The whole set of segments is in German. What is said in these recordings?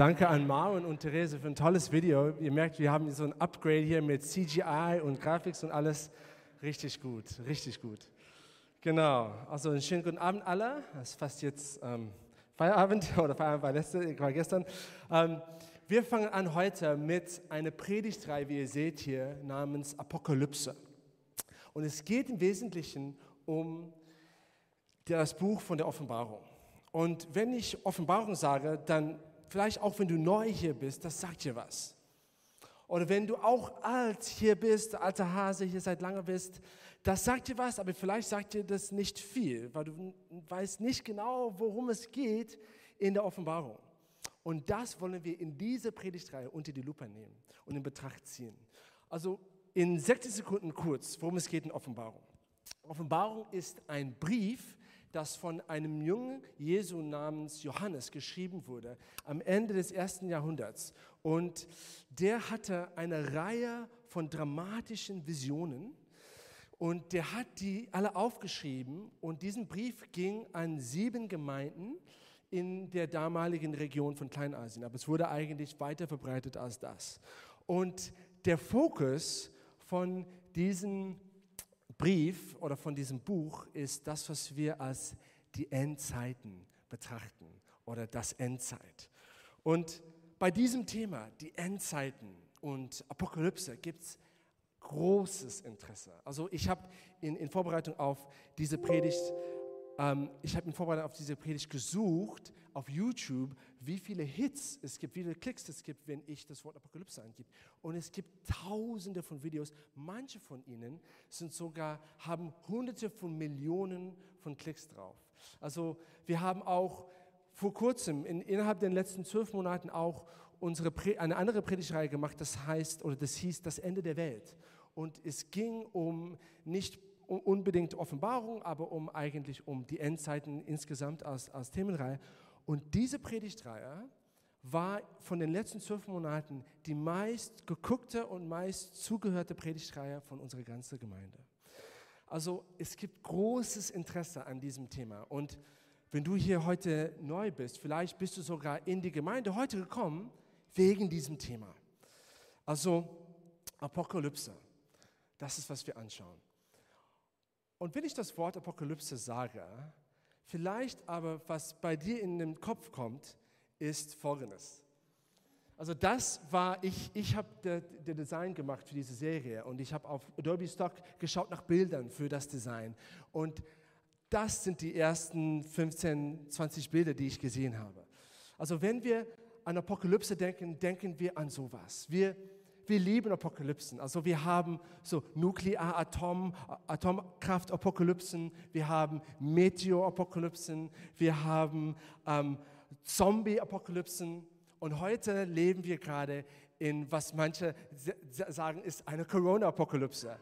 Danke an Marvin und Therese für ein tolles Video. Ihr merkt, wir haben so ein Upgrade hier mit CGI und Graphics und alles. Richtig gut, richtig gut. Genau, also einen schönen guten Abend alle. Es ist fast jetzt ähm, Feierabend oder Feierabend war, letzte, war gestern. Ähm, wir fangen an heute mit einer Predigtreihe, wie ihr seht hier, namens Apokalypse. Und es geht im Wesentlichen um das Buch von der Offenbarung. Und wenn ich Offenbarung sage, dann vielleicht auch wenn du neu hier bist, das sagt dir was. Oder wenn du auch alt hier bist, alter Hase hier seit langem bist, das sagt dir was, aber vielleicht sagt dir das nicht viel, weil du weißt nicht genau, worum es geht in der Offenbarung. Und das wollen wir in dieser Predigtreihe unter die Lupe nehmen und in Betracht ziehen. Also in 60 Sekunden kurz, worum es geht in Offenbarung. Offenbarung ist ein Brief, das von einem jungen Jesu namens Johannes geschrieben wurde am Ende des ersten Jahrhunderts. Und der hatte eine Reihe von dramatischen Visionen und der hat die alle aufgeschrieben und diesen Brief ging an sieben Gemeinden in der damaligen Region von Kleinasien. Aber es wurde eigentlich weiter verbreitet als das. Und der Fokus von diesem Brief oder von diesem Buch ist das, was wir als die Endzeiten betrachten oder das Endzeit. Und bei diesem Thema, die Endzeiten und Apokalypse, gibt es großes Interesse. Also ich habe in, in, Vorbereitung auf diese Predigt, ähm, ich habe in Vorbereitung auf diese Predigt gesucht auf YouTube, wie viele Hits es gibt, wie viele Klicks es gibt, wenn ich das Wort Apokalypse eingebe. Und es gibt tausende von Videos. Manche von ihnen sind sogar, haben hunderte von Millionen von Klicks drauf. Also wir haben auch vor kurzem, in, innerhalb der letzten zwölf Monaten auch unsere eine andere Predigtreihe gemacht, das heißt, oder das hieß das Ende der Welt. Und es ging um nicht unbedingt Offenbarung, aber um eigentlich um die Endzeiten insgesamt als, als Themenreihe. Und diese Predigtreihe war von den letzten zwölf Monaten die meist geguckte und meist zugehörte Predigtreihe von unserer ganzen Gemeinde. Also es gibt großes Interesse an diesem Thema. Und wenn du hier heute neu bist, vielleicht bist du sogar in die Gemeinde heute gekommen wegen diesem Thema. Also Apokalypse, das ist, was wir anschauen. Und wenn ich das Wort Apokalypse sage, Vielleicht aber, was bei dir in den Kopf kommt, ist Folgendes. Also das war, ich, ich habe der Design gemacht für diese Serie und ich habe auf Adobe Stock geschaut nach Bildern für das Design. Und das sind die ersten 15, 20 Bilder, die ich gesehen habe. Also wenn wir an Apokalypse denken, denken wir an sowas. Wir, wir lieben Apokalypsen. Also wir haben so Nuklear-Atom, Atomkraft-Apokalypsen, wir haben Meteor-Apokalypsen, wir haben ähm, Zombie-Apokalypsen. Und heute leben wir gerade in, was manche sagen, ist eine Corona-Apokalypse.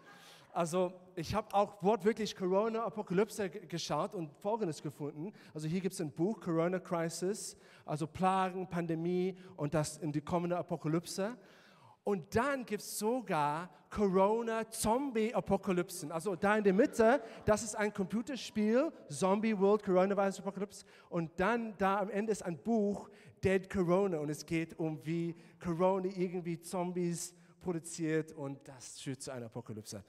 Also ich habe auch wortwörtlich Corona-Apokalypse geschaut und Folgendes gefunden. Also hier gibt es ein Buch, Corona Crisis, also Plagen, Pandemie und das in die kommende Apokalypse. Und dann gibt es sogar Corona-Zombie-Apokalypsen. Also da in der Mitte, das ist ein Computerspiel, Zombie World Coronavirus Apocalypse. Und dann da am Ende ist ein Buch, Dead Corona. Und es geht um, wie Corona irgendwie Zombies produziert und das führt zu einer Apokalypse.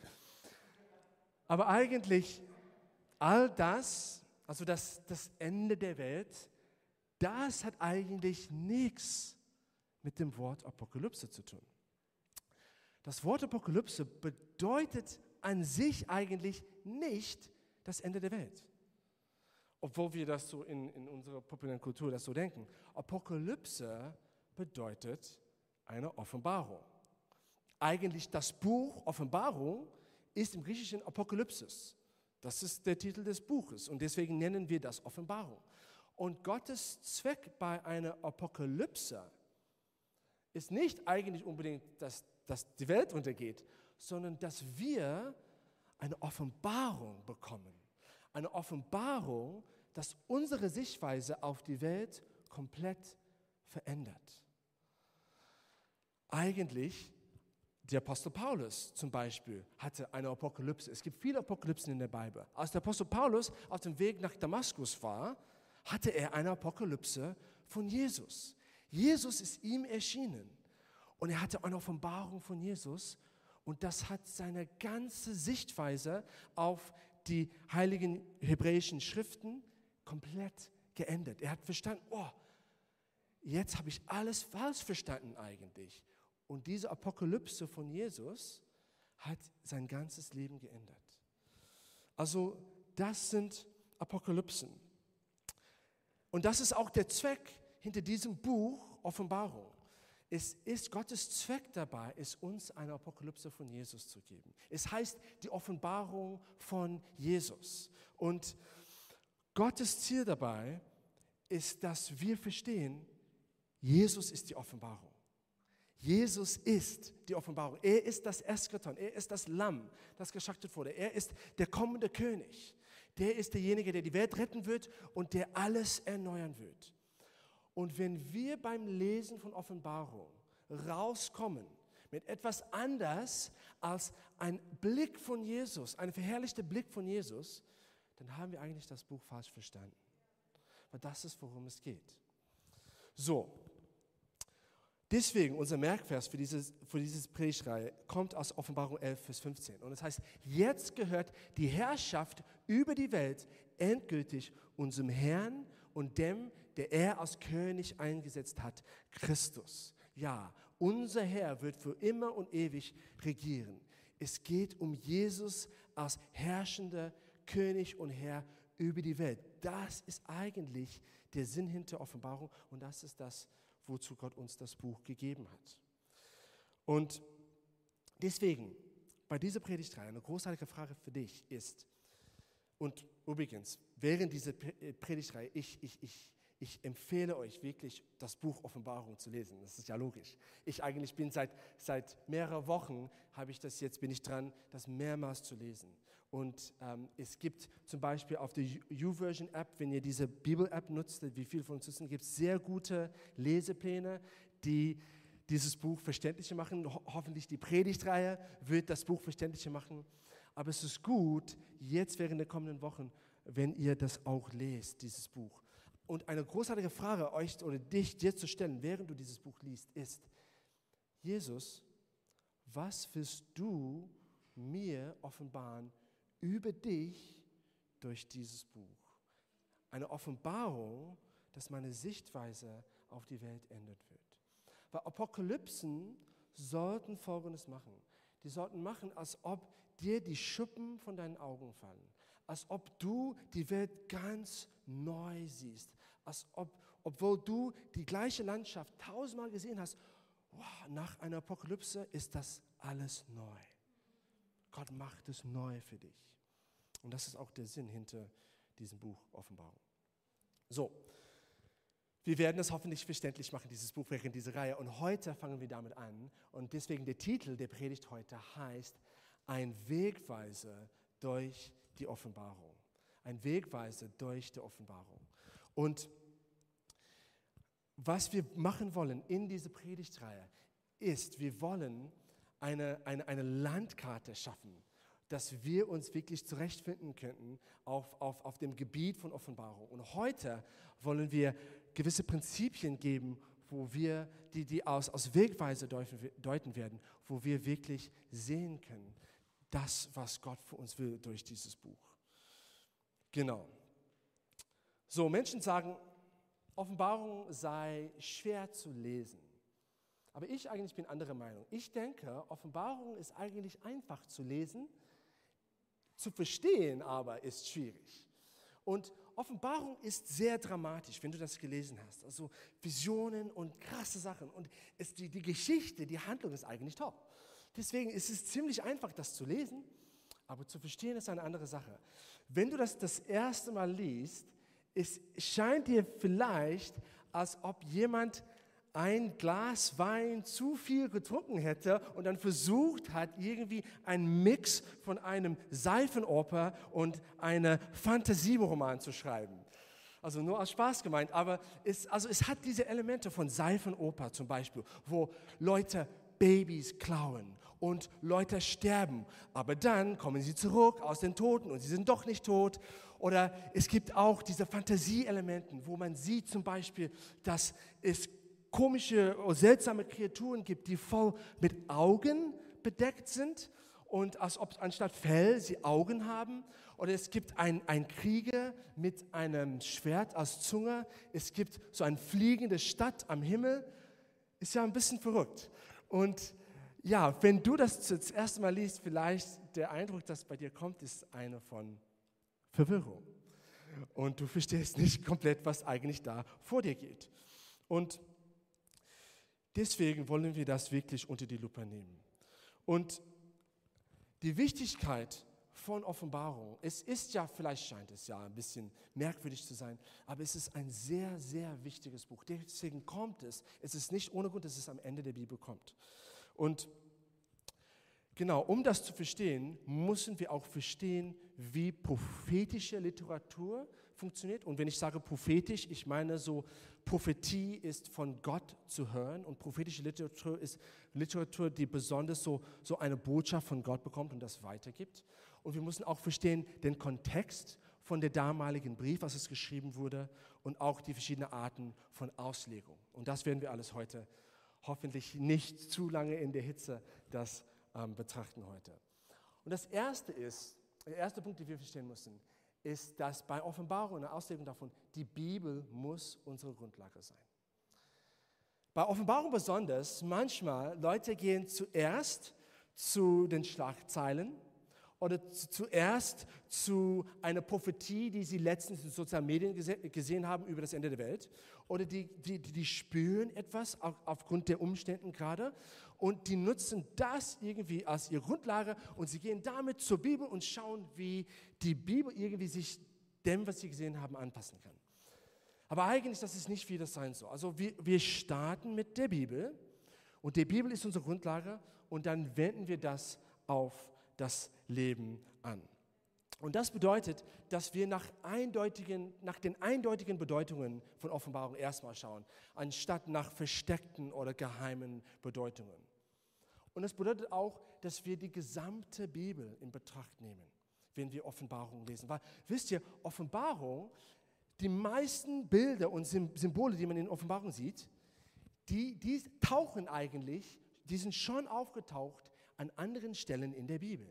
Aber eigentlich all das, also das, das Ende der Welt, das hat eigentlich nichts mit dem Wort Apokalypse zu tun. Das Wort Apokalypse bedeutet an sich eigentlich nicht das Ende der Welt. Obwohl wir das so in, in unserer populären Kultur das so denken. Apokalypse bedeutet eine Offenbarung. Eigentlich das Buch Offenbarung ist im Griechischen Apokalypsis. Das ist der Titel des Buches und deswegen nennen wir das Offenbarung. Und Gottes Zweck bei einer Apokalypse ist nicht eigentlich unbedingt das dass die Welt untergeht, sondern dass wir eine Offenbarung bekommen. Eine Offenbarung, dass unsere Sichtweise auf die Welt komplett verändert. Eigentlich, der Apostel Paulus zum Beispiel hatte eine Apokalypse. Es gibt viele Apokalypsen in der Bibel. Als der Apostel Paulus auf dem Weg nach Damaskus war, hatte er eine Apokalypse von Jesus. Jesus ist ihm erschienen und er hatte eine Offenbarung von Jesus und das hat seine ganze Sichtweise auf die heiligen hebräischen Schriften komplett geändert. Er hat verstanden, oh, jetzt habe ich alles falsch verstanden eigentlich. Und diese Apokalypse von Jesus hat sein ganzes Leben geändert. Also das sind Apokalypsen. Und das ist auch der Zweck hinter diesem Buch Offenbarung. Es ist Gottes Zweck dabei, es uns eine Apokalypse von Jesus zu geben. Es heißt die Offenbarung von Jesus. Und Gottes Ziel dabei ist, dass wir verstehen, Jesus ist die Offenbarung. Jesus ist die Offenbarung. Er ist das Eskaton. Er ist das Lamm, das geschlachtet wurde. Er ist der kommende König. Der ist derjenige, der die Welt retten wird und der alles erneuern wird. Und wenn wir beim Lesen von Offenbarung rauskommen mit etwas anders als ein Blick von Jesus, ein verherrlichter Blick von Jesus, dann haben wir eigentlich das Buch falsch verstanden. Weil das ist, worum es geht. So, deswegen unser Merkvers für, dieses, für dieses Predigtreihe kommt aus Offenbarung 11, Vers 15. Und es das heißt, jetzt gehört die Herrschaft über die Welt endgültig unserem Herrn und dem, der er als König eingesetzt hat, Christus. Ja, unser Herr wird für immer und ewig regieren. Es geht um Jesus als herrschender König und Herr über die Welt. Das ist eigentlich der Sinn hinter Offenbarung und das ist das, wozu Gott uns das Buch gegeben hat. Und deswegen, bei dieser Predigtreihe, eine großartige Frage für dich ist, und übrigens, während dieser Predigtreihe, ich, ich, ich ich empfehle euch wirklich, das Buch Offenbarung zu lesen. Das ist ja logisch. Ich eigentlich bin seit, seit mehreren Wochen, habe ich das jetzt, bin ich dran, das mehrmals zu lesen. Und ähm, es gibt zum Beispiel auf der YouVersion-App, wenn ihr diese Bibel-App nutzt, wie viele von uns wissen, gibt es sehr gute Lesepläne, die dieses Buch verständlicher machen. Ho hoffentlich die Predigtreihe wird das Buch verständlicher machen. Aber es ist gut, jetzt während der kommenden Wochen, wenn ihr das auch lest, dieses Buch. Und eine großartige Frage euch oder dich dir zu stellen, während du dieses Buch liest, ist, Jesus, was willst du mir offenbaren über dich durch dieses Buch? Eine Offenbarung, dass meine Sichtweise auf die Welt ändert wird. Weil Apokalypsen sollten Folgendes machen. Die sollten machen, als ob dir die Schuppen von deinen Augen fallen. Als ob du die Welt ganz neu siehst als ob, obwohl du die gleiche Landschaft tausendmal gesehen hast, wow, nach einer Apokalypse ist das alles neu. Gott macht es neu für dich. Und das ist auch der Sinn hinter diesem Buch Offenbarung. So, wir werden es hoffentlich verständlich machen, dieses Buch während dieser Reihe. Und heute fangen wir damit an. Und deswegen der Titel der Predigt heute heißt Ein Wegweiser durch die Offenbarung. Ein Wegweiser durch die Offenbarung. Und was wir machen wollen in dieser Predigtreihe ist, wir wollen eine, eine, eine Landkarte schaffen, dass wir uns wirklich zurechtfinden könnten auf, auf, auf dem Gebiet von Offenbarung. Und heute wollen wir gewisse Prinzipien geben, wo wir die, die aus, aus Wegweise deuten werden, wo wir wirklich sehen können, das, was Gott für uns will durch dieses Buch. Genau. So, Menschen sagen, Offenbarung sei schwer zu lesen. Aber ich eigentlich bin anderer Meinung. Ich denke, Offenbarung ist eigentlich einfach zu lesen, zu verstehen aber ist schwierig. Und Offenbarung ist sehr dramatisch, wenn du das gelesen hast. Also Visionen und krasse Sachen. Und es, die, die Geschichte, die Handlung ist eigentlich top. Deswegen ist es ziemlich einfach, das zu lesen, aber zu verstehen ist eine andere Sache. Wenn du das das erste Mal liest, es scheint dir vielleicht, als ob jemand ein Glas Wein zu viel getrunken hätte und dann versucht hat, irgendwie einen Mix von einem Seifenoper und einem Fantasieroman zu schreiben. Also nur aus Spaß gemeint, aber es, also es hat diese Elemente von Seifenoper zum Beispiel, wo Leute Babys klauen und Leute sterben, aber dann kommen sie zurück aus den Toten und sie sind doch nicht tot oder es gibt auch diese Fantasieelemente, wo man sieht zum Beispiel, dass es komische, seltsame Kreaturen gibt, die voll mit Augen bedeckt sind und als ob anstatt Fell sie Augen haben. Oder es gibt einen Krieger mit einem Schwert als Zunge. Es gibt so eine fliegende Stadt am Himmel. Ist ja ein bisschen verrückt. Und ja, wenn du das das erste Mal liest, vielleicht der Eindruck, das bei dir kommt, ist einer von Verwirrung. Und du verstehst nicht komplett, was eigentlich da vor dir geht. Und deswegen wollen wir das wirklich unter die Lupe nehmen. Und die Wichtigkeit von Offenbarung, es ist ja, vielleicht scheint es ja ein bisschen merkwürdig zu sein, aber es ist ein sehr, sehr wichtiges Buch. Deswegen kommt es, es ist nicht ohne Grund, dass es am Ende der Bibel kommt. Und genau, um das zu verstehen, müssen wir auch verstehen, wie prophetische Literatur funktioniert. Und wenn ich sage prophetisch, ich meine so, Prophetie ist von Gott zu hören und prophetische Literatur ist Literatur, die besonders so, so eine Botschaft von Gott bekommt und das weitergibt. Und wir müssen auch verstehen den Kontext von der damaligen Brief, was es geschrieben wurde und auch die verschiedenen Arten von Auslegung. Und das werden wir alles heute hoffentlich nicht zu lange in der Hitze das ähm, betrachten heute. Und das erste ist, der erste Punkt, den wir verstehen müssen, ist, dass bei Offenbarung und der Auslegung davon, die Bibel muss unsere Grundlage sein. Bei Offenbarung besonders, manchmal Leute gehen zuerst zu den Schlagzeilen oder zuerst zu einer Prophetie, die sie letztens in sozialen Medien gesehen haben über das Ende der Welt. Oder die, die, die spüren etwas aufgrund der Umstände gerade und die nutzen das irgendwie als ihre Grundlage und sie gehen damit zur Bibel und schauen, wie die Bibel irgendwie sich dem, was sie gesehen haben, anpassen kann. Aber eigentlich, das ist nicht, wie das sein soll. Also wir, wir starten mit der Bibel und die Bibel ist unsere Grundlage und dann wenden wir das auf das Leben an. Und das bedeutet, dass wir nach, eindeutigen, nach den eindeutigen Bedeutungen von Offenbarung erstmal schauen, anstatt nach versteckten oder geheimen Bedeutungen. Und das bedeutet auch, dass wir die gesamte Bibel in Betracht nehmen, wenn wir Offenbarung lesen. Weil, wisst ihr, Offenbarung, die meisten Bilder und Symbole, die man in Offenbarung sieht, die, die tauchen eigentlich, die sind schon aufgetaucht an anderen Stellen in der Bibel.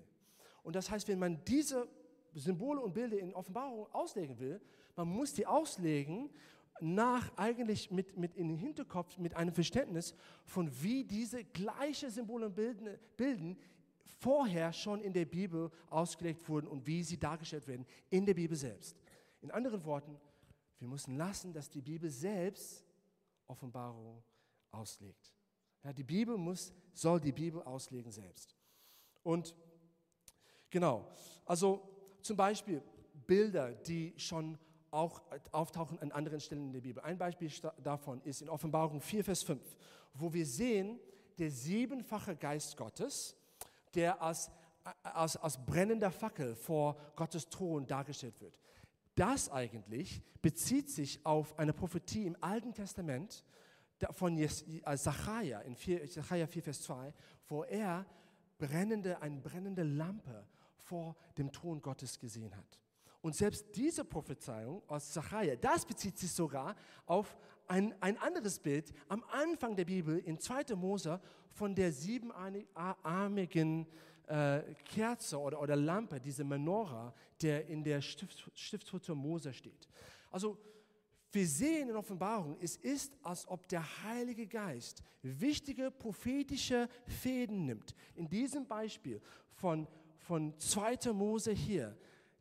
Und das heißt, wenn man diese Symbole und Bilder in Offenbarung auslegen will, man muss die auslegen nach eigentlich mit, mit in den Hinterkopf mit einem Verständnis von wie diese gleichen Symbole und Bilden, Bilden vorher schon in der Bibel ausgelegt wurden und wie sie dargestellt werden in der Bibel selbst. In anderen Worten, wir müssen lassen, dass die Bibel selbst Offenbarung auslegt. Ja, die Bibel muss, soll die Bibel auslegen selbst. Und genau, also zum Beispiel Bilder, die schon auch auftauchen an anderen Stellen in der Bibel. Ein Beispiel davon ist in Offenbarung 4, Vers 5, wo wir sehen, der siebenfache Geist Gottes, der als, als, als brennender Fackel vor Gottes Thron dargestellt wird. Das eigentlich bezieht sich auf eine Prophetie im Alten Testament von äh, Zachariah in 4, Zachariah 4, Vers 2, wo er brennende, eine brennende Lampe vor dem Thron Gottes gesehen hat. Und selbst diese Prophezeiung aus Zachariah, das bezieht sich sogar auf ein, ein anderes Bild am Anfang der Bibel in 2. Mose von der siebenarmigen äh, Kerze oder, oder Lampe, diese Menorah, der in der Stift, Stiftshütte Mose steht. Also wir sehen in Offenbarung, es ist, als ob der Heilige Geist wichtige prophetische Fäden nimmt. In diesem Beispiel von, von 2. Mose hier,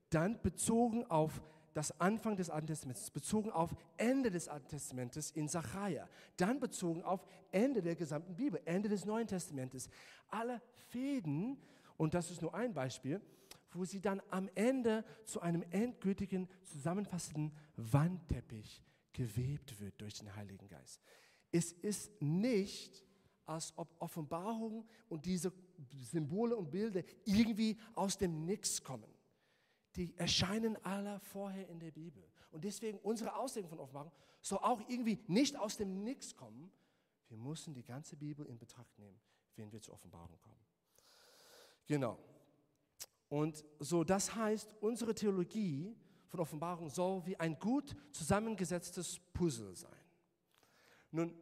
dann bezogen auf das Anfang des Alten Testaments, bezogen auf Ende des Alten Testamentes in Sacharja, dann bezogen auf Ende der gesamten Bibel, Ende des Neuen Testamentes. Alle Fäden, und das ist nur ein Beispiel, wo sie dann am Ende zu einem endgültigen, zusammenfassenden Wandteppich gewebt wird durch den Heiligen Geist. Es ist nicht, als ob Offenbarung und diese Symbole und Bilder irgendwie aus dem Nix kommen die erscheinen alle vorher in der Bibel. Und deswegen unsere Auslegung von Offenbarung soll auch irgendwie nicht aus dem Nix kommen. Wir müssen die ganze Bibel in Betracht nehmen, wenn wir zur Offenbarung kommen. Genau. Und so, das heißt, unsere Theologie von Offenbarung soll wie ein gut zusammengesetztes Puzzle sein. Nun,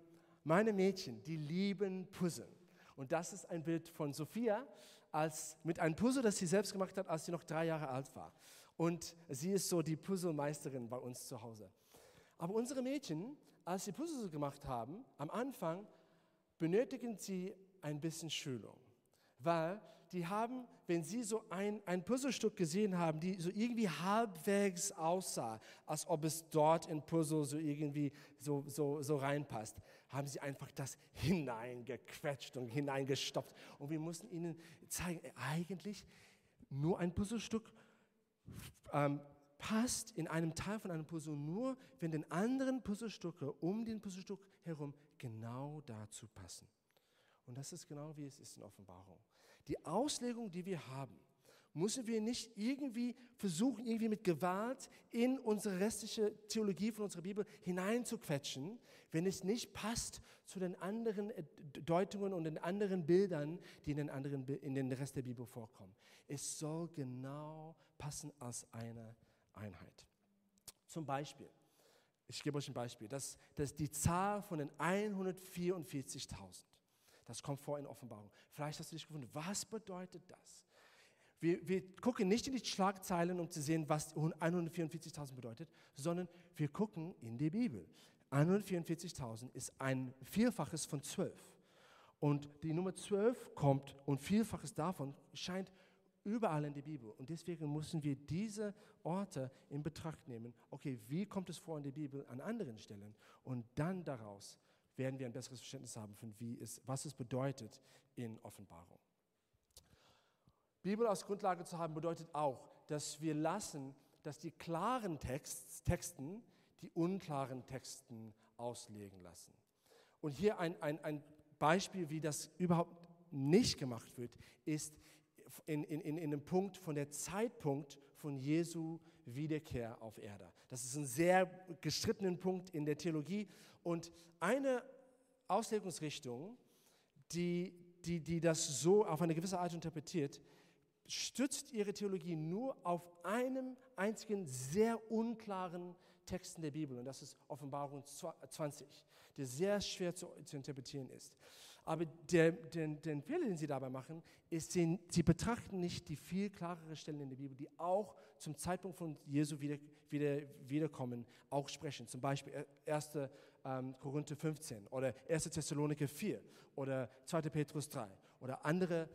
meine Mädchen, die lieben Puzzle. Und das ist ein Bild von Sophia als, mit einem Puzzle, das sie selbst gemacht hat, als sie noch drei Jahre alt war. Und sie ist so die Puzzlemeisterin bei uns zu Hause. Aber unsere Mädchen, als sie Puzzle gemacht haben, am Anfang benötigen sie ein bisschen Schulung. Weil die haben, wenn sie so ein, ein Puzzlestück gesehen haben, die so irgendwie halbwegs aussah, als ob es dort in Puzzle so irgendwie so, so, so reinpasst, haben sie einfach das hineingequetscht und hineingestopft. Und wir mussten ihnen zeigen, eigentlich nur ein Puzzlestück ähm, passt in einem Teil von einem Puzzle nur, wenn den anderen Puzzlestücke um den Puzzlestück herum genau dazu passen. Und das ist genau wie es ist in Offenbarung. Die Auslegung, die wir haben, müssen wir nicht irgendwie versuchen, irgendwie mit Gewalt in unsere restliche Theologie von unserer Bibel hineinzuquetschen, wenn es nicht passt zu den anderen äh, Deutungen und den anderen Bildern, die in den, anderen, in den Rest der Bibel vorkommen. Es soll genau passen als eine Einheit. Zum Beispiel, ich gebe euch ein Beispiel, dass, dass die Zahl von den 144.000, das kommt vor in Offenbarung. Vielleicht hast du dich gewundert, was bedeutet das? Wir, wir gucken nicht in die Schlagzeilen, um zu sehen, was 144.000 bedeutet, sondern wir gucken in die Bibel. 144.000 ist ein Vielfaches von 12. Und die Nummer 12 kommt und Vielfaches davon scheint überall in der Bibel. Und deswegen müssen wir diese Orte in Betracht nehmen. Okay, wie kommt es vor in der Bibel an anderen Stellen? Und dann daraus werden wir ein besseres Verständnis haben von wie es, was es bedeutet in Offenbarung. Bibel als Grundlage zu haben bedeutet auch, dass wir lassen, dass die klaren Text, Texten die unklaren Texten auslegen lassen. Und hier ein, ein, ein Beispiel, wie das überhaupt nicht gemacht wird, ist in, in, in, dem Punkt von der Zeitpunkt von Jesu Wiederkehr auf Erde. Das ist ein sehr gestrittener Punkt in der Theologie und eine Auslegungsrichtung, die, die, die das so auf eine gewisse Art interpretiert, stützt ihre Theologie nur auf einem einzigen sehr unklaren Texten der Bibel und das ist Offenbarung 20, der sehr schwer zu, zu interpretieren ist. Aber der, den, den Fehler, den sie dabei machen, ist, sie, sie betrachten nicht die viel klarere Stellen in der Bibel, die auch zum Zeitpunkt von Jesu wieder, wieder, Wiederkommen auch sprechen. Zum Beispiel 1. Ähm, Korinther 15 oder 1. Thessaloniker 4 oder 2. Petrus 3 oder andere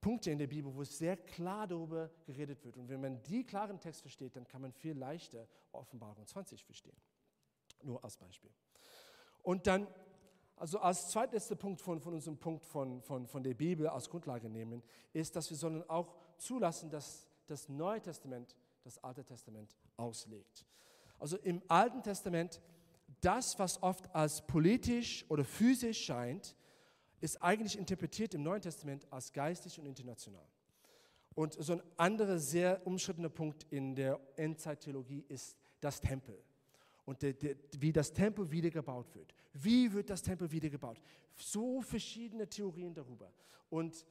Punkte in der Bibel, wo es sehr klar darüber geredet wird. Und wenn man die klaren Text versteht, dann kann man viel leichter Offenbarung 20 verstehen. Nur als Beispiel. Und dann also als zweitletzter Punkt von, von unserem Punkt von, von, von der Bibel als Grundlage nehmen, ist, dass wir sollen auch zulassen, dass das Neue Testament das Alte Testament auslegt. Also im Alten Testament, das, was oft als politisch oder physisch scheint, ist eigentlich interpretiert im Neuen Testament als geistig und international. Und so ein anderer sehr umstrittener Punkt in der Endzeittheologie ist das Tempel und de, de, wie das Tempel wiedergebaut wird. Wie wird das Tempel wiedergebaut? So verschiedene Theorien darüber. Und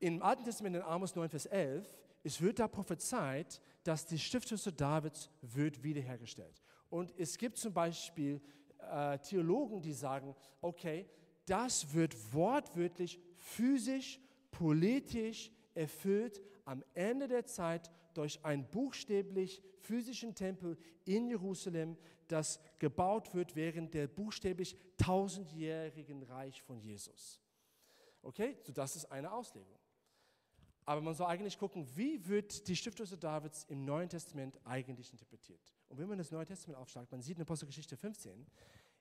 im Alten Testament in Amos 9, Vers 11, es wird da prophezeit, dass die Stiftshütte Davids wird wiederhergestellt. Und es gibt zum Beispiel äh, Theologen, die sagen, okay, das wird wortwörtlich physisch, politisch erfüllt am Ende der Zeit durch einen buchstäblich physischen Tempel in Jerusalem, das gebaut wird während der buchstäblich tausendjährigen Reich von Jesus. Okay, so das ist eine Auslegung. Aber man soll eigentlich gucken, wie wird die Stiftshütte Davids im Neuen Testament eigentlich interpretiert. Und wenn man das Neue Testament aufschlagt, man sieht in Apostelgeschichte 15,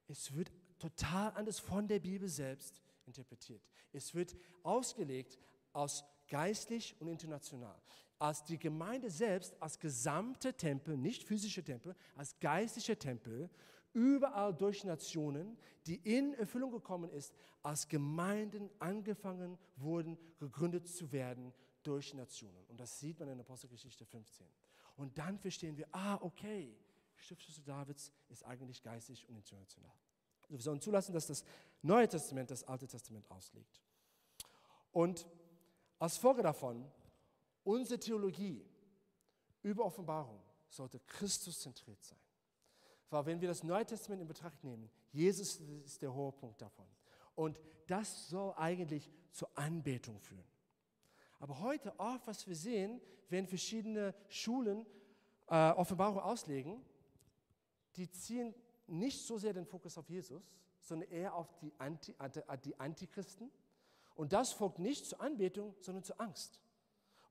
es wird total anders von der Bibel selbst interpretiert. Es wird ausgelegt aus geistlich und international als die Gemeinde selbst, als gesamte Tempel, nicht physische Tempel, als geistliche Tempel, überall durch Nationen, die in Erfüllung gekommen ist, als Gemeinden angefangen wurden, gegründet zu werden durch Nationen. Und das sieht man in Apostelgeschichte 15. Und dann verstehen wir, ah, okay, Stiftschüsse Davids ist eigentlich geistig und international. Also wir sollen zulassen, dass das Neue Testament das Alte Testament auslegt. Und als Folge davon Unsere Theologie über Offenbarung sollte Christus zentriert sein. Weil wenn wir das Neue Testament in Betracht nehmen, Jesus ist der hohe Punkt davon. Und das soll eigentlich zur Anbetung führen. Aber heute oft, was wir sehen, wenn verschiedene Schulen äh, Offenbarung auslegen, die ziehen nicht so sehr den Fokus auf Jesus, sondern eher auf die, Anti, die Antichristen. Und das folgt nicht zur Anbetung, sondern zur Angst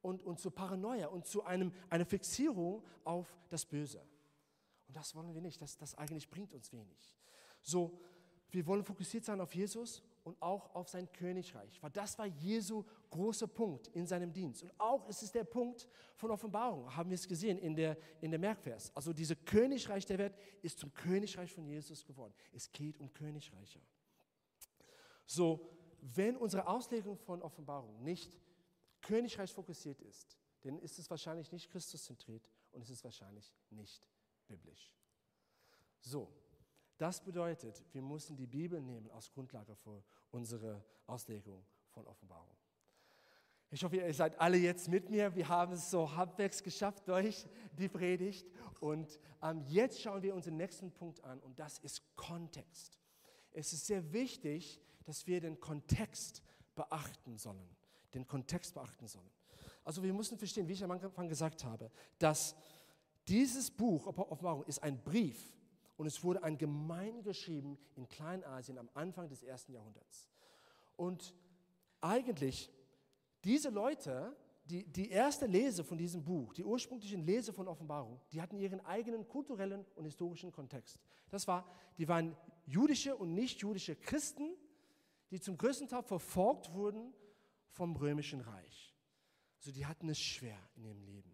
und, und zur Paranoia und zu einem, einer Fixierung auf das Böse. Und das wollen wir nicht. Das, das eigentlich bringt uns wenig. So, wir wollen fokussiert sein auf Jesus und auch auf sein Königreich, weil das war Jesu großer Punkt in seinem Dienst. Und auch ist es der Punkt von Offenbarung, haben wir es gesehen in der, in der Merkvers. Also dieses Königreich der Welt ist zum Königreich von Jesus geworden. Es geht um Königreiche. So, wenn unsere Auslegung von Offenbarung nicht Königreich fokussiert ist, dann ist es wahrscheinlich nicht Christus zentriert und es ist wahrscheinlich nicht biblisch. So, das bedeutet, wir müssen die Bibel nehmen als Grundlage für unsere Auslegung von Offenbarung. Ich hoffe, ihr seid alle jetzt mit mir. Wir haben es so halbwegs geschafft durch die Predigt. Und ähm, jetzt schauen wir uns den nächsten Punkt an und das ist Kontext. Es ist sehr wichtig, dass wir den Kontext beachten sollen. Den Kontext beachten sollen. Also wir müssen verstehen, wie ich am Anfang gesagt habe, dass dieses Buch Offenbarung ist ein Brief und es wurde an Gemeinden geschrieben in Kleinasien am Anfang des ersten Jahrhunderts. Und eigentlich, diese Leute, die, die erste Lese von diesem Buch, die ursprünglichen Lese von Offenbarung, die hatten ihren eigenen kulturellen und historischen Kontext. Das war, die waren jüdische und nicht-jüdische Christen, die zum größten Teil verfolgt wurden vom römischen Reich. Also die hatten es schwer in ihrem Leben.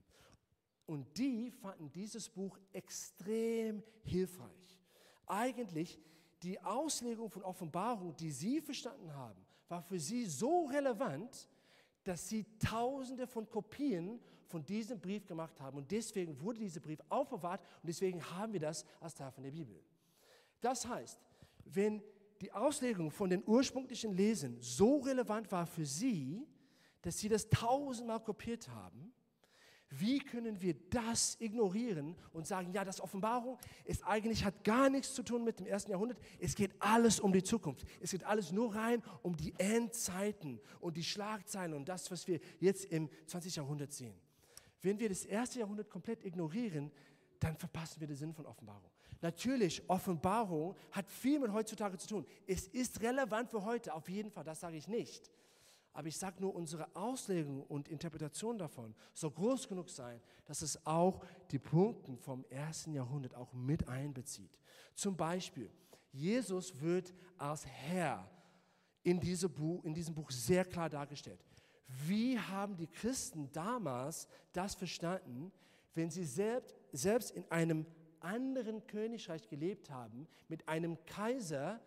Und die fanden dieses Buch extrem hilfreich. Eigentlich die Auslegung von Offenbarung, die sie verstanden haben, war für sie so relevant, dass sie tausende von Kopien von diesem Brief gemacht haben. Und deswegen wurde dieser Brief aufbewahrt und deswegen haben wir das als Teil von der Bibel. Das heißt, wenn die Auslegung von den ursprünglichen Lesen so relevant war für sie, dass sie das tausendmal kopiert haben, wie können wir das ignorieren und sagen, ja, das Offenbarung ist eigentlich hat gar nichts zu tun mit dem ersten Jahrhundert. Es geht alles um die Zukunft. Es geht alles nur rein um die Endzeiten und die Schlagzeilen und das, was wir jetzt im 20. Jahrhundert sehen. Wenn wir das erste Jahrhundert komplett ignorieren, dann verpassen wir den Sinn von Offenbarung. Natürlich, Offenbarung hat viel mit heutzutage zu tun. Es ist relevant für heute, auf jeden Fall, das sage ich nicht. Aber ich sage nur, unsere Auslegung und Interpretation davon soll groß genug sein, dass es auch die Punkte vom ersten Jahrhundert auch mit einbezieht. Zum Beispiel, Jesus wird als Herr in, diese Buch, in diesem Buch sehr klar dargestellt. Wie haben die Christen damals das verstanden, wenn sie selbst, selbst in einem anderen Königreich gelebt haben, mit einem Kaiser,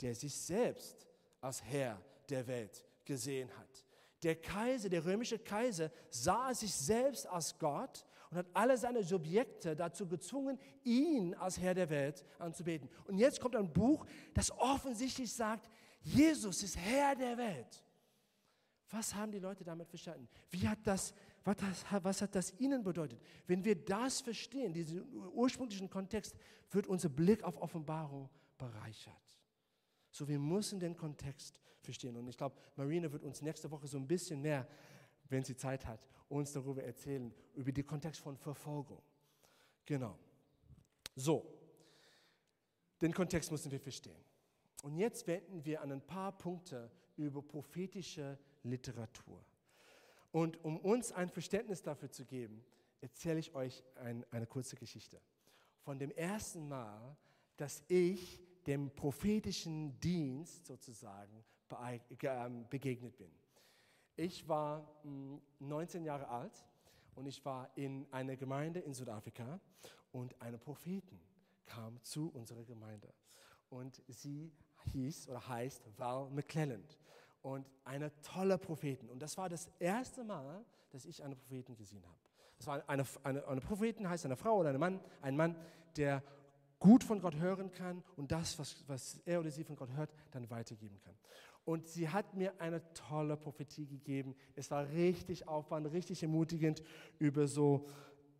der sich selbst als Herr der Welt gesehen hat. Der Kaiser, der römische Kaiser, sah sich selbst als Gott und hat alle seine Subjekte dazu gezwungen, ihn als Herr der Welt anzubeten. Und jetzt kommt ein Buch, das offensichtlich sagt, Jesus ist Herr der Welt. Was haben die Leute damit verstanden? Wie hat das, was, was hat das ihnen bedeutet? Wenn wir das verstehen, diesen ursprünglichen Kontext, wird unser Blick auf Offenbarung bereichert. So, wir müssen den Kontext verstehen. Und ich glaube, Marina wird uns nächste Woche so ein bisschen mehr, wenn sie Zeit hat, uns darüber erzählen, über den Kontext von Verfolgung. Genau. So, den Kontext müssen wir verstehen. Und jetzt wenden wir an ein paar Punkte über prophetische Literatur. Und um uns ein Verständnis dafür zu geben, erzähle ich euch ein, eine kurze Geschichte. Von dem ersten Mal, dass ich dem prophetischen Dienst sozusagen ähm, begegnet bin. Ich war 19 hm, Jahre alt und ich war in einer Gemeinde in Südafrika und eine Prophetin kam zu unserer Gemeinde und sie hieß oder heißt Val McClelland und eine tolle Prophetin. Und das war das erste Mal, dass ich eine Prophetin gesehen habe. Das war eine, eine, eine Prophetin, heißt eine Frau oder ein Mann, ein Mann, der gut von Gott hören kann und das, was, was er oder sie von Gott hört, dann weitergeben kann. Und sie hat mir eine tolle Prophetie gegeben. Es war richtig aufwand, richtig ermutigend über so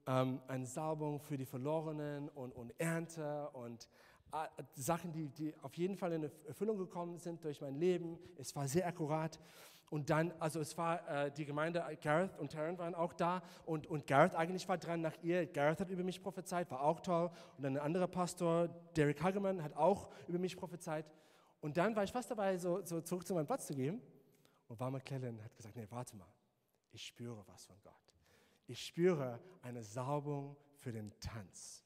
ähm, eine Salbung für die Verlorenen und, und Ernte und äh, Sachen, die, die auf jeden Fall in Erfüllung gekommen sind durch mein Leben. Es war sehr akkurat. Und dann, also es war äh, die Gemeinde, Gareth und Taryn waren auch da und, und Gareth eigentlich war dran nach ihr. Gareth hat über mich prophezeit, war auch toll. Und dann ein anderer Pastor, Derek Hagemann, hat auch über mich prophezeit. Und dann war ich fast dabei, so, so zurück zu meinem Platz zu gehen. Und Warmer McClellan hat gesagt, nee, warte mal, ich spüre was von Gott. Ich spüre eine Salbung für den Tanz.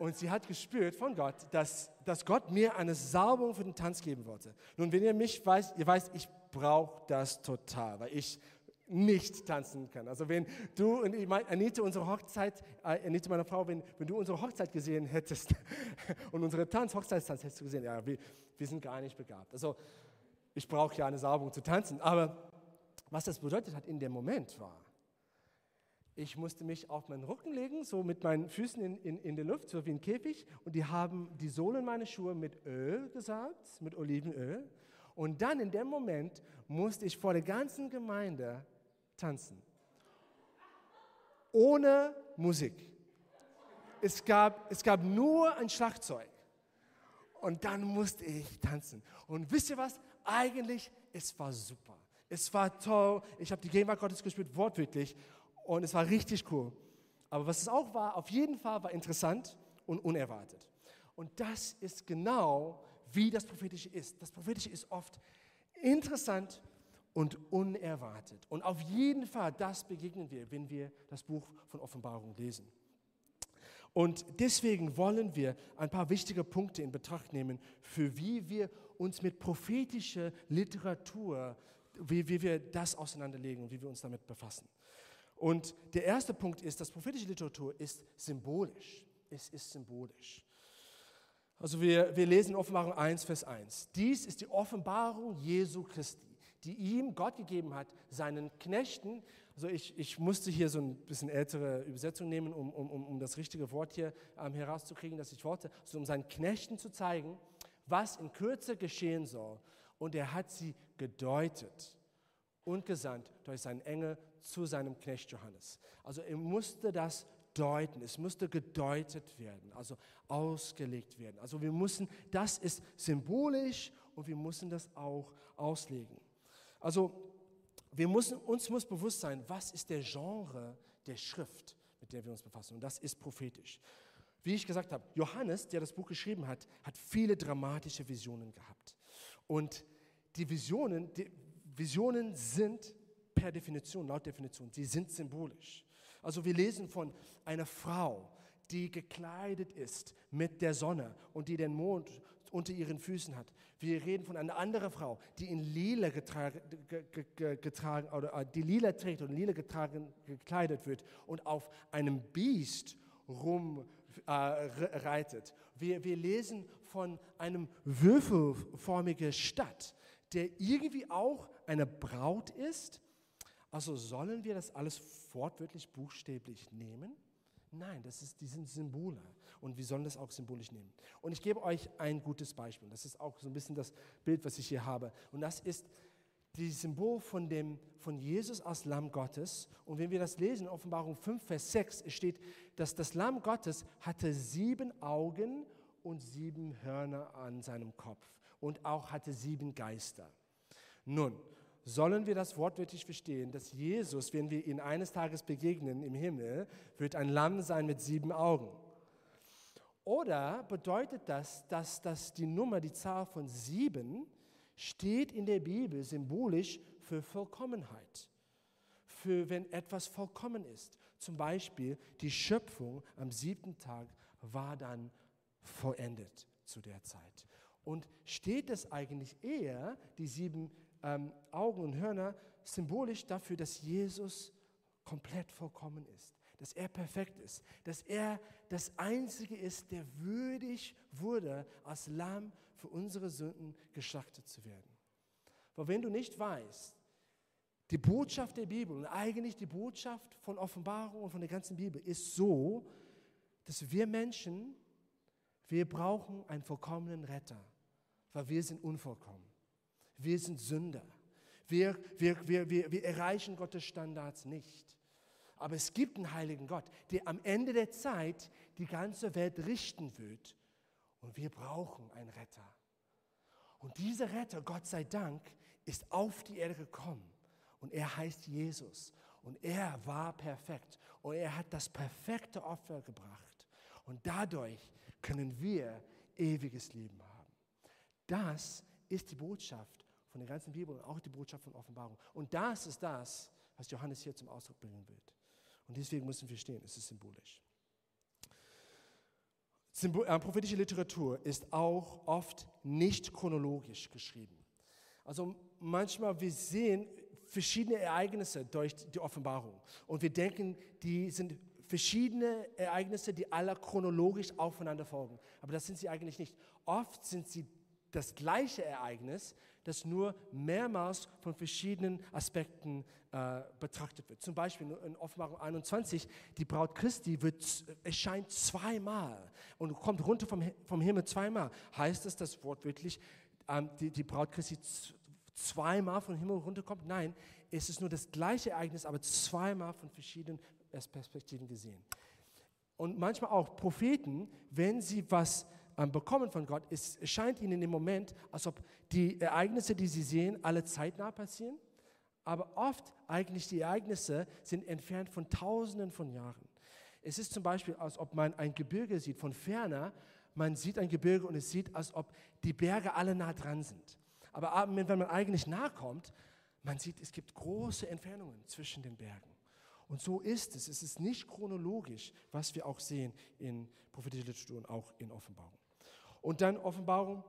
Und sie hat gespürt von Gott, dass, dass Gott mir eine Salbung für den Tanz geben wollte. Nun, wenn ihr mich weiß, ihr weißt, ich brauche das total, weil ich nicht tanzen kann. Also wenn du und ich Anita, unsere Hochzeit, äh, Anita, meine Frau, wenn, wenn du unsere Hochzeit gesehen hättest und unsere Tanz, Hochzeitstanz hättest du gesehen, ja, wir, wir sind gar nicht begabt. Also ich brauche ja eine Salbung zu tanzen. Aber was das bedeutet hat in dem Moment war, ich musste mich auf meinen Rücken legen, so mit meinen Füßen in, in, in der Luft, so wie ein Käfig. Und die haben die Sohlen meiner Schuhe mit Öl gesalbt, mit Olivenöl. Und dann in dem Moment musste ich vor der ganzen Gemeinde tanzen. Ohne Musik. Es gab, es gab nur ein Schlagzeug. Und dann musste ich tanzen. Und wisst ihr was? Eigentlich, es war super. Es war toll. Ich habe die Gegenwart Gottes gespürt, wortwörtlich. Und es war richtig cool. Aber was es auch war, auf jeden Fall war interessant und unerwartet. Und das ist genau, wie das Prophetische ist. Das Prophetische ist oft interessant und unerwartet. Und auf jeden Fall, das begegnen wir, wenn wir das Buch von Offenbarung lesen. Und deswegen wollen wir ein paar wichtige Punkte in Betracht nehmen, für wie wir uns mit prophetischer Literatur, wie, wie wir das auseinanderlegen und wie wir uns damit befassen. Und der erste Punkt ist, dass prophetische Literatur ist symbolisch. Es ist symbolisch. Also wir, wir lesen Offenbarung 1, Vers 1. Dies ist die Offenbarung Jesu Christi die ihm Gott gegeben hat, seinen Knechten. Also ich, ich musste hier so ein bisschen ältere Übersetzung nehmen, um, um, um das richtige Wort hier ähm, herauszukriegen, das ich wollte, also um seinen Knechten zu zeigen, was in Kürze geschehen soll. Und er hat sie gedeutet und gesandt durch seinen Engel zu seinem Knecht Johannes. Also er musste das deuten, es musste gedeutet werden, also ausgelegt werden. Also wir müssen, das ist symbolisch und wir müssen das auch auslegen. Also wir müssen, uns muss bewusst sein, was ist der Genre der Schrift, mit der wir uns befassen. Und das ist prophetisch. Wie ich gesagt habe, Johannes, der das Buch geschrieben hat, hat viele dramatische Visionen gehabt. Und die Visionen, die Visionen sind per Definition, laut Definition, sie sind symbolisch. Also wir lesen von einer Frau, die gekleidet ist mit der Sonne und die den Mond unter ihren Füßen hat. Wir reden von einer anderen Frau, die in lila getragen, getragen oder äh, die lila trägt und lila getragen, gekleidet wird und auf einem Biest rumreitet. Äh, wir, wir lesen von einem würfelformigen Stadt, der irgendwie auch eine Braut ist. Also sollen wir das alles wortwörtlich buchstäblich nehmen? Nein, das, ist, die sind Symbole und wir sollen das auch symbolisch nehmen. Und ich gebe euch ein gutes Beispiel. Das ist auch so ein bisschen das Bild, was ich hier habe. Und das ist das Symbol von, dem, von Jesus als Lamm Gottes. Und wenn wir das lesen, in Offenbarung 5, Vers 6, steht, dass das Lamm Gottes hatte sieben Augen und sieben Hörner an seinem Kopf und auch hatte sieben Geister. Nun, sollen wir das wortwörtlich verstehen, dass Jesus, wenn wir ihn eines Tages begegnen im Himmel, wird ein Lamm sein mit sieben Augen? Oder bedeutet das, dass, dass die Nummer, die Zahl von sieben, steht in der Bibel symbolisch für Vollkommenheit, für wenn etwas vollkommen ist. Zum Beispiel die Schöpfung am siebten Tag war dann vollendet zu der Zeit. Und steht es eigentlich eher, die sieben ähm, Augen und Hörner, symbolisch dafür, dass Jesus komplett vollkommen ist, dass er perfekt ist, dass er das Einzige ist, der würdig wurde, als Lamm für unsere Sünden geschlachtet zu werden. Aber wenn du nicht weißt, die Botschaft der Bibel und eigentlich die Botschaft von Offenbarung und von der ganzen Bibel ist so, dass wir Menschen, wir brauchen einen vollkommenen Retter, weil wir sind unvollkommen. Wir sind Sünder. Wir, wir, wir, wir, wir erreichen Gottes Standards nicht. Aber es gibt einen heiligen Gott, der am Ende der Zeit die ganze Welt richten wird Und wir brauchen einen Retter. Und dieser Retter, Gott sei Dank, ist auf die Erde gekommen. Und er heißt Jesus. Und er war perfekt. Und er hat das perfekte Opfer gebracht. Und dadurch können wir ewiges Leben haben. Das ist die Botschaft von der ganzen Bibel und auch die Botschaft von Offenbarung. Und das ist das, was Johannes hier zum Ausdruck bringen wird. Und deswegen müssen wir stehen, es ist symbolisch. Symbol, äh, prophetische Literatur ist auch oft nicht chronologisch geschrieben. Also manchmal wir sehen verschiedene Ereignisse durch die Offenbarung und wir denken, die sind verschiedene Ereignisse, die alle chronologisch aufeinander folgen. Aber das sind sie eigentlich nicht. Oft sind sie das gleiche Ereignis, das nur mehrmals von verschiedenen Aspekten äh, betrachtet wird. Zum Beispiel in Offenbarung 21, die Braut Christi wird, erscheint zweimal und kommt runter vom, vom Himmel zweimal. Heißt das, dass wortwörtlich ähm, die, die Braut Christi zweimal vom Himmel runterkommt? Nein, es ist nur das gleiche Ereignis, aber zweimal von verschiedenen Perspektiven gesehen. Und manchmal auch Propheten, wenn sie was bekommen von Gott, es scheint ihnen im Moment, als ob die Ereignisse, die sie sehen, alle zeitnah passieren. Aber oft eigentlich die Ereignisse sind entfernt von Tausenden von Jahren. Es ist zum Beispiel, als ob man ein Gebirge sieht von ferner. Man sieht ein Gebirge und es sieht, als ob die Berge alle nah dran sind. Aber wenn man eigentlich nahe kommt, man sieht, es gibt große Entfernungen zwischen den Bergen. Und so ist es. Es ist nicht chronologisch, was wir auch sehen in prophetischer Literatur und auch in Offenbarung. Und dann Offenbarung,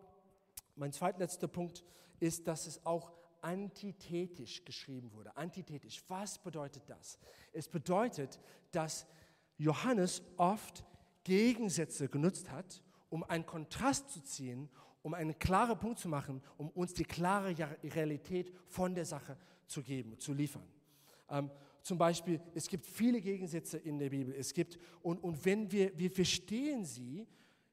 mein zweitletzter Punkt ist, dass es auch antithetisch geschrieben wurde. Antithetisch. Was bedeutet das? Es bedeutet, dass Johannes oft Gegensätze genutzt hat, um einen Kontrast zu ziehen, um einen klaren Punkt zu machen, um uns die klare Realität von der Sache zu geben, zu liefern. Ähm, zum Beispiel, es gibt viele Gegensätze in der Bibel. Es gibt, und, und wenn wir, wir verstehen sie,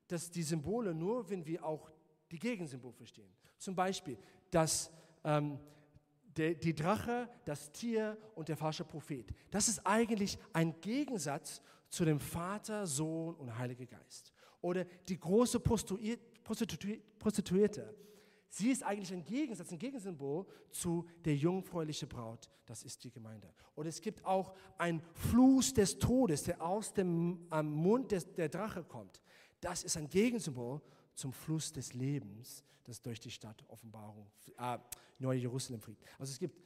dass die Symbole nur, wenn wir auch die Gegensymbole verstehen. Zum Beispiel, dass ähm, der, die Drache, das Tier und der falsche Prophet. Das ist eigentlich ein Gegensatz zu dem Vater, Sohn und Heiliger Geist. Oder die große Prostituierte. Sie ist eigentlich ein Gegensatz, ein Gegensymbol zu der jungfräulichen Braut. Das ist die Gemeinde. Und es gibt auch ein Fluss des Todes, der aus dem Mund des, der Drache kommt. Das ist ein Gegensymbol zum Fluss des Lebens, das durch die Stadt Offenbarung, äh, Neue Jerusalem fliegt. Also es gibt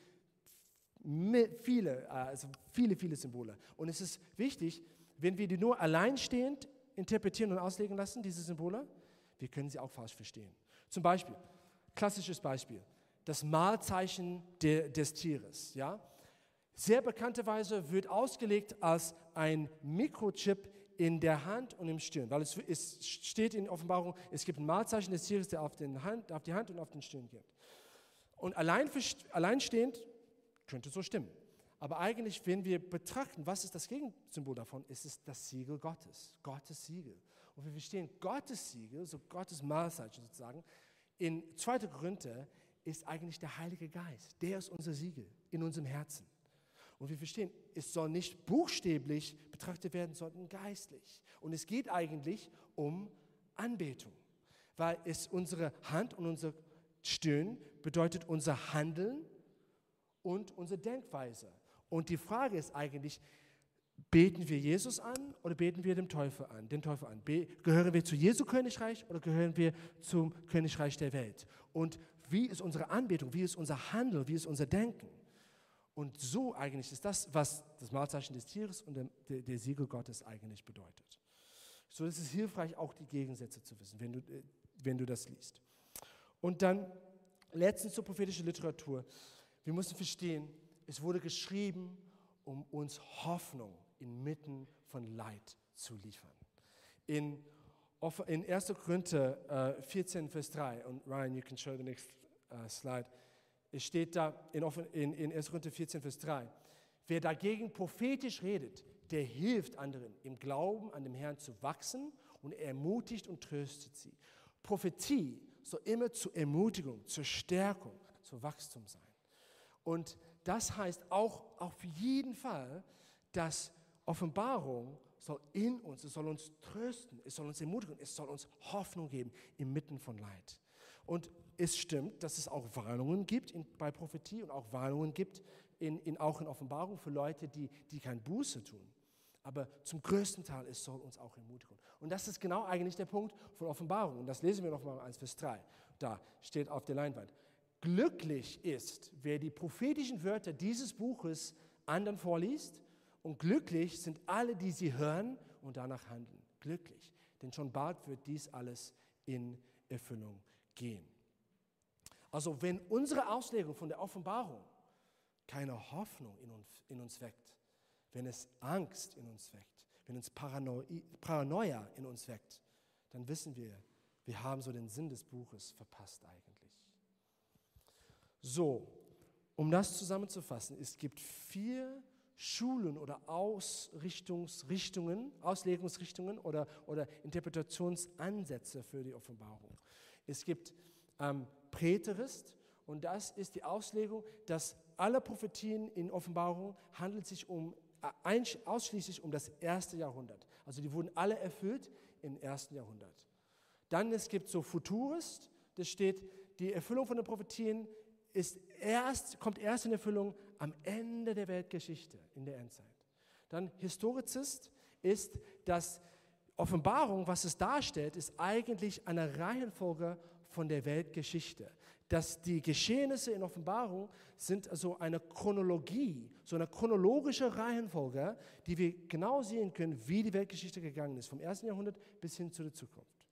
viele, äh, also viele, viele Symbole. Und es ist wichtig, wenn wir die nur alleinstehend interpretieren und auslegen lassen, diese Symbole, wir können sie auch falsch verstehen. Zum Beispiel, klassisches Beispiel, das Mahlzeichen de, des Tieres. Ja? Sehr bekannterweise wird ausgelegt als ein Mikrochip in der Hand und im Stirn, weil es, es steht in Offenbarung, es gibt ein Mahlzeichen des Tieres, der auf, Hand, auf die Hand und auf den Stirn geht. Und allein, alleinstehend könnte so stimmen. Aber eigentlich, wenn wir betrachten, was ist das Gegensymbol davon, ist es das Siegel Gottes, Gottes Siegel. Und wir verstehen, Gottes Siegel, so Gottes Mahlzeichen sozusagen, in 2. Korinther ist eigentlich der Heilige Geist. Der ist unser Siegel in unserem Herzen. Und wir verstehen, es soll nicht buchstäblich betrachtet werden, sondern geistlich. Und es geht eigentlich um Anbetung, weil es unsere Hand und unsere Stirn bedeutet unser Handeln und unsere Denkweise. Und die Frage ist eigentlich, beten wir Jesus an oder beten wir dem Teufel an, den Teufel an? Be gehören wir zu Jesu Königreich oder gehören wir zum Königreich der Welt? Und wie ist unsere Anbetung, wie ist unser Handeln, wie ist unser Denken? Und so eigentlich ist das, was das Malzeichen des Tieres und der, der, der Siegel Gottes eigentlich bedeutet. So ist es hilfreich, auch die Gegensätze zu wissen, wenn du, äh, wenn du das liest. Und dann letztens zur prophetischen Literatur. Wir müssen verstehen, es wurde geschrieben, um uns Hoffnung inmitten von Leid zu liefern. In, in 1. Korinther äh, 14, Vers 3, und Ryan, you can show the next uh, slide. Es steht da in, in, in 1. Korinther 14, Vers 3. Wer dagegen prophetisch redet, der hilft anderen im Glauben an dem Herrn zu wachsen und ermutigt und tröstet sie. Prophetie soll immer zur Ermutigung, zur Stärkung, zu Wachstum sein. Und das heißt auch auf jeden Fall, dass Offenbarung soll in uns, es soll uns trösten, es soll uns ermutigen, es soll uns Hoffnung geben inmitten von Leid. Und es stimmt, dass es auch Warnungen gibt in, bei Prophetie und auch Warnungen gibt in, in, auch in Offenbarung für Leute, die, die kein Buße tun. Aber zum größten Teil, es soll uns auch ermutigen. Und das ist genau eigentlich der Punkt von Offenbarung. Und das lesen wir nochmal 1 Vers 3. Da steht auf der Leinwand. Glücklich ist, wer die prophetischen Wörter dieses Buches anderen vorliest. Und glücklich sind alle, die sie hören und danach handeln. Glücklich. Denn schon bald wird dies alles in Erfüllung gehen. Also wenn unsere Auslegung von der Offenbarung keine Hoffnung in uns, in uns weckt, wenn es Angst in uns weckt, wenn es Paranoia in uns weckt, dann wissen wir, wir haben so den Sinn des Buches verpasst eigentlich. So, um das zusammenzufassen, es gibt vier Schulen oder Ausrichtungsrichtungen, Auslegungsrichtungen oder, oder Interpretationsansätze für die Offenbarung. Es gibt ähm, Präterist und das ist die Auslegung, dass alle Prophetien in Offenbarung handelt sich um äh, ausschließlich um das erste Jahrhundert. Also die wurden alle erfüllt im ersten Jahrhundert. Dann es gibt so Futurist, das steht, die Erfüllung von den Prophetien ist erst, kommt erst in Erfüllung am Ende der Weltgeschichte, in der Endzeit. Dann Historizist ist, dass Offenbarung, was es darstellt, ist eigentlich eine Reihenfolge von der Weltgeschichte. Dass die Geschehnisse in Offenbarung sind also eine Chronologie, so eine chronologische Reihenfolge, die wir genau sehen können, wie die Weltgeschichte gegangen ist, vom ersten Jahrhundert bis hin zu der Zukunft.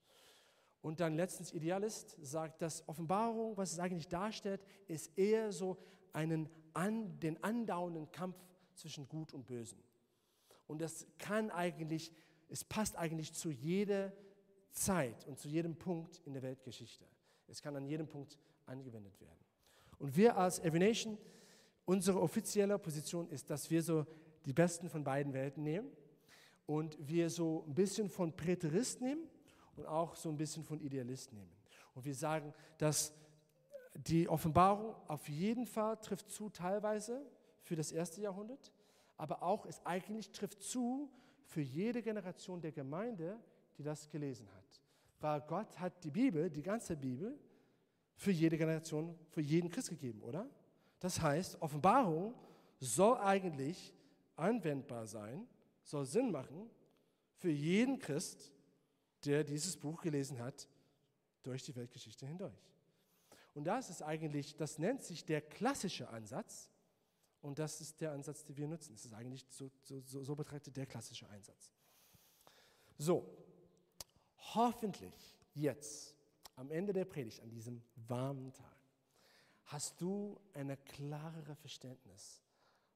Und dann letztens Idealist sagt, dass Offenbarung, was es eigentlich darstellt, ist eher so einen an, den andauernden Kampf zwischen Gut und Bösen. Und das kann eigentlich, es passt eigentlich zu jeder Zeit und zu jedem Punkt in der Weltgeschichte. Es kann an jedem Punkt angewendet werden. Und wir als Every Nation, unsere offizielle Position ist, dass wir so die Besten von beiden Welten nehmen und wir so ein bisschen von Präterist nehmen und auch so ein bisschen von Idealist nehmen. Und wir sagen, dass die Offenbarung auf jeden Fall trifft zu teilweise für das erste Jahrhundert, aber auch es eigentlich trifft zu für jede Generation der Gemeinde, die das gelesen hat. Weil Gott hat die Bibel, die ganze Bibel, für jede Generation, für jeden Christ gegeben, oder? Das heißt, Offenbarung soll eigentlich anwendbar sein, soll Sinn machen für jeden Christ, der dieses Buch gelesen hat, durch die Weltgeschichte hindurch. Und das ist eigentlich, das nennt sich der klassische Ansatz. Und das ist der Ansatz, den wir nutzen. Es ist eigentlich so, so, so betrachtet der klassische Einsatz. So, hoffentlich jetzt am Ende der Predigt, an diesem warmen Tag, hast du ein klarere Verständnis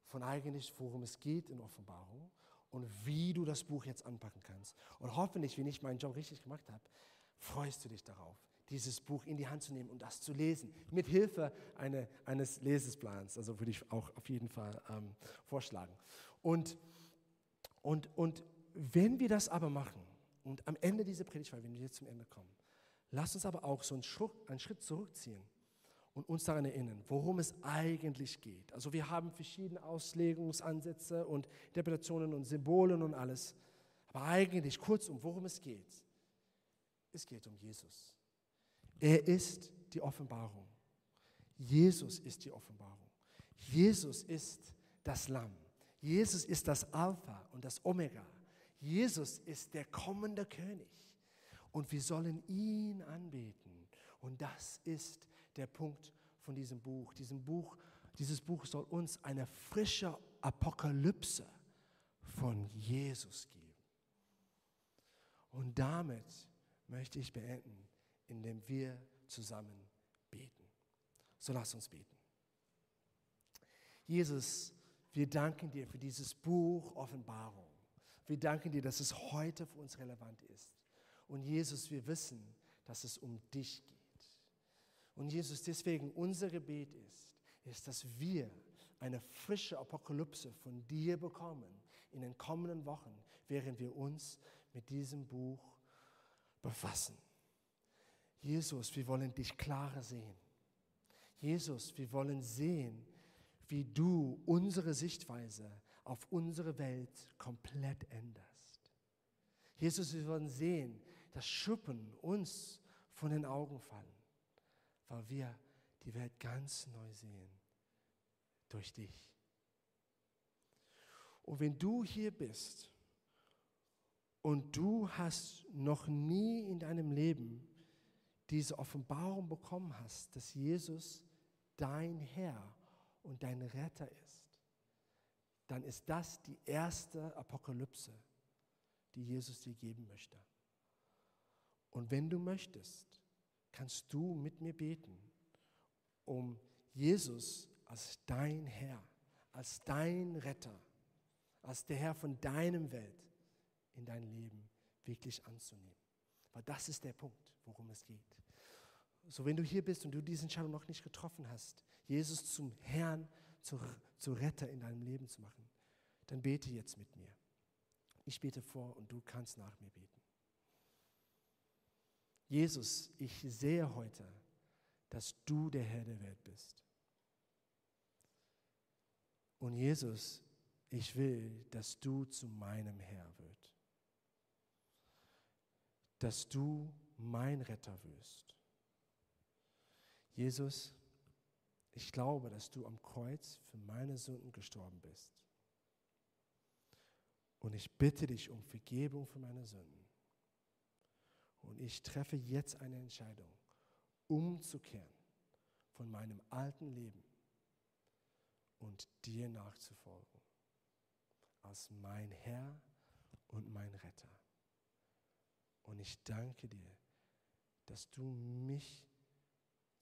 von eigentlich, worum es geht in Offenbarung und wie du das Buch jetzt anpacken kannst. Und hoffentlich, wenn ich meinen Job richtig gemacht habe, freust du dich darauf, dieses Buch in die Hand zu nehmen und das zu lesen, mit Hilfe eine, eines Lesesplans. Also würde ich auch auf jeden Fall ähm, vorschlagen. Und, und, und wenn wir das aber machen, und am Ende dieser Predigt, weil wir jetzt zum Ende kommen, lass uns aber auch so einen Schritt, einen Schritt zurückziehen und uns daran erinnern, worum es eigentlich geht. Also wir haben verschiedene Auslegungsansätze und Interpretationen und Symbolen und alles. Aber eigentlich, kurzum, worum es geht. Es geht um Jesus. Er ist die Offenbarung. Jesus ist die Offenbarung. Jesus ist das Lamm. Jesus ist das Alpha und das Omega. Jesus ist der kommende König. Und wir sollen ihn anbeten. Und das ist der Punkt von diesem Buch. Diesem Buch dieses Buch soll uns eine frische Apokalypse von Jesus geben. Und damit möchte ich beenden indem wir zusammen beten. So lass uns beten. Jesus, wir danken dir für dieses Buch Offenbarung. Wir danken dir, dass es heute für uns relevant ist. Und Jesus, wir wissen, dass es um dich geht. Und Jesus, deswegen unser Gebet ist, ist, dass wir eine frische Apokalypse von dir bekommen in den kommenden Wochen, während wir uns mit diesem Buch befassen. Jesus, wir wollen dich klarer sehen. Jesus, wir wollen sehen, wie du unsere Sichtweise auf unsere Welt komplett änderst. Jesus, wir wollen sehen, dass Schuppen uns von den Augen fallen, weil wir die Welt ganz neu sehen durch dich. Und wenn du hier bist und du hast noch nie in deinem Leben diese Offenbarung bekommen hast, dass Jesus dein Herr und dein Retter ist, dann ist das die erste Apokalypse, die Jesus dir geben möchte. Und wenn du möchtest, kannst du mit mir beten, um Jesus als dein Herr, als dein Retter, als der Herr von deinem Welt in dein Leben wirklich anzunehmen. Weil das ist der Punkt, worum es geht. So, wenn du hier bist und du diese Entscheidung noch nicht getroffen hast, Jesus zum Herrn, zu, zu Retter in deinem Leben zu machen, dann bete jetzt mit mir. Ich bete vor und du kannst nach mir beten. Jesus, ich sehe heute, dass du der Herr der Welt bist. Und Jesus, ich will, dass du zu meinem Herr wirst. Dass du mein Retter wirst. Jesus, ich glaube, dass du am Kreuz für meine Sünden gestorben bist. Und ich bitte dich um Vergebung für meine Sünden. Und ich treffe jetzt eine Entscheidung, umzukehren von meinem alten Leben und dir nachzufolgen als mein Herr und mein Retter. Und ich danke dir, dass du mich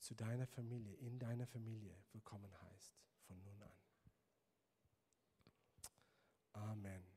zu deiner Familie, in deiner Familie willkommen heißt, von nun an. Amen.